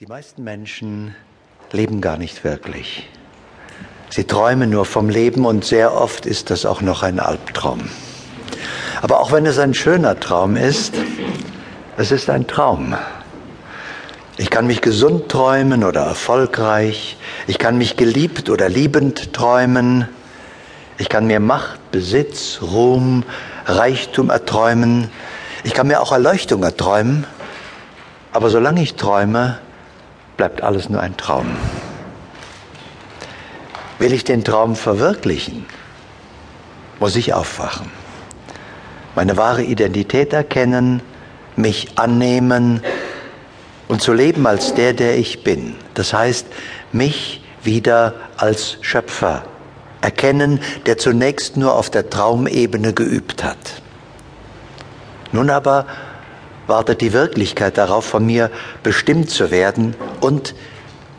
Die meisten Menschen leben gar nicht wirklich. Sie träumen nur vom Leben und sehr oft ist das auch noch ein Albtraum. Aber auch wenn es ein schöner Traum ist, es ist ein Traum. Ich kann mich gesund träumen oder erfolgreich. Ich kann mich geliebt oder liebend träumen. Ich kann mir Macht, Besitz, Ruhm, Reichtum erträumen. Ich kann mir auch Erleuchtung erträumen. Aber solange ich träume, bleibt alles nur ein Traum. Will ich den Traum verwirklichen, muss ich aufwachen, meine wahre Identität erkennen, mich annehmen und zu leben als der, der ich bin. Das heißt, mich wieder als Schöpfer erkennen, der zunächst nur auf der Traumebene geübt hat. Nun aber wartet die Wirklichkeit darauf, von mir bestimmt zu werden und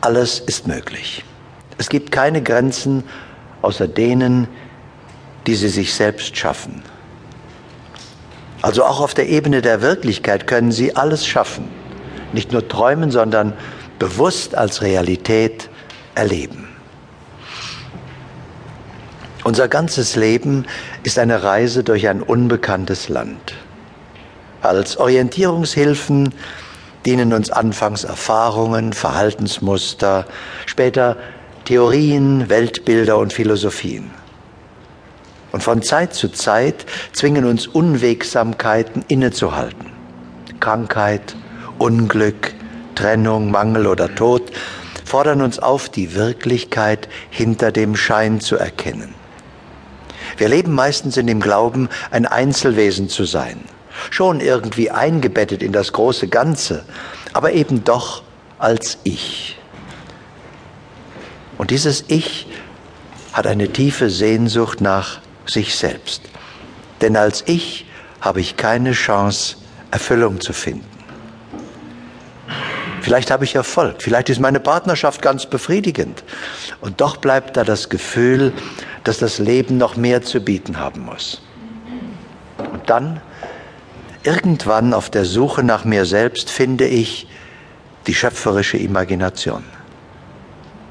alles ist möglich. Es gibt keine Grenzen außer denen, die sie sich selbst schaffen. Also auch auf der Ebene der Wirklichkeit können sie alles schaffen. Nicht nur träumen, sondern bewusst als Realität erleben. Unser ganzes Leben ist eine Reise durch ein unbekanntes Land. Als Orientierungshilfen dienen uns anfangs Erfahrungen, Verhaltensmuster, später Theorien, Weltbilder und Philosophien. Und von Zeit zu Zeit zwingen uns Unwegsamkeiten innezuhalten. Krankheit, Unglück, Trennung, Mangel oder Tod fordern uns auf, die Wirklichkeit hinter dem Schein zu erkennen. Wir leben meistens in dem Glauben, ein Einzelwesen zu sein schon irgendwie eingebettet in das große Ganze, aber eben doch als Ich. Und dieses Ich hat eine tiefe Sehnsucht nach sich selbst. Denn als Ich habe ich keine Chance, Erfüllung zu finden. Vielleicht habe ich Erfolg, vielleicht ist meine Partnerschaft ganz befriedigend. Und doch bleibt da das Gefühl, dass das Leben noch mehr zu bieten haben muss. Und dann Irgendwann auf der Suche nach mir selbst finde ich die schöpferische Imagination.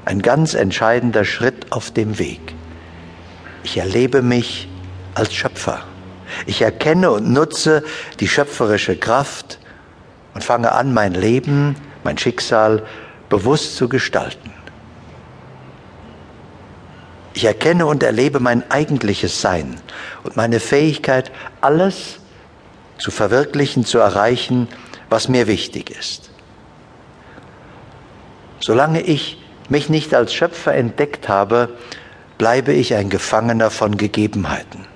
Ein ganz entscheidender Schritt auf dem Weg. Ich erlebe mich als Schöpfer. Ich erkenne und nutze die schöpferische Kraft und fange an, mein Leben, mein Schicksal bewusst zu gestalten. Ich erkenne und erlebe mein eigentliches Sein und meine Fähigkeit, alles zu verwirklichen, zu erreichen, was mir wichtig ist. Solange ich mich nicht als Schöpfer entdeckt habe, bleibe ich ein Gefangener von Gegebenheiten.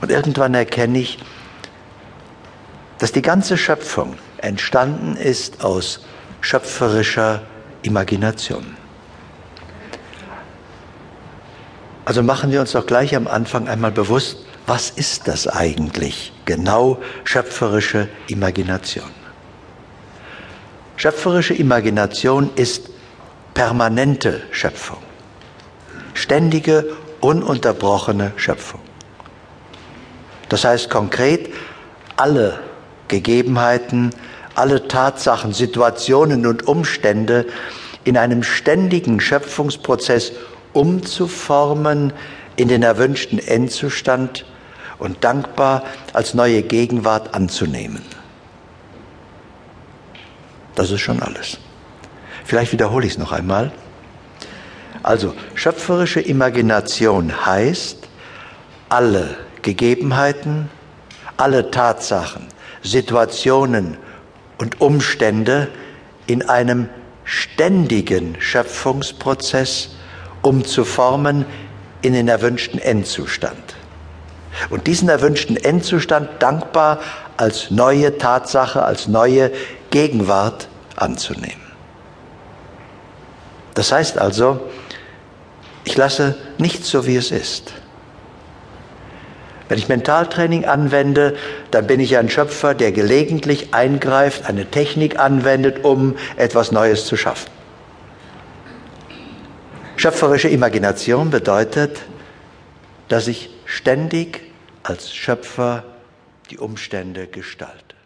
Und irgendwann erkenne ich, dass die ganze Schöpfung entstanden ist aus schöpferischer Imagination. Also machen wir uns doch gleich am Anfang einmal bewusst, was ist das eigentlich genau schöpferische Imagination? Schöpferische Imagination ist permanente Schöpfung, ständige, ununterbrochene Schöpfung. Das heißt konkret, alle Gegebenheiten, alle Tatsachen, Situationen und Umstände in einem ständigen Schöpfungsprozess umzuformen in den erwünschten Endzustand und dankbar als neue Gegenwart anzunehmen. Das ist schon alles. Vielleicht wiederhole ich es noch einmal. Also, schöpferische Imagination heißt, alle Gegebenheiten, alle Tatsachen, Situationen und Umstände in einem ständigen Schöpfungsprozess umzuformen in den erwünschten Endzustand. Und diesen erwünschten Endzustand dankbar als neue Tatsache, als neue Gegenwart anzunehmen. Das heißt also, ich lasse nichts so, wie es ist. Wenn ich Mentaltraining anwende, dann bin ich ein Schöpfer, der gelegentlich eingreift, eine Technik anwendet, um etwas Neues zu schaffen. Schöpferische Imagination bedeutet, dass ich ständig als Schöpfer die Umstände gestalte.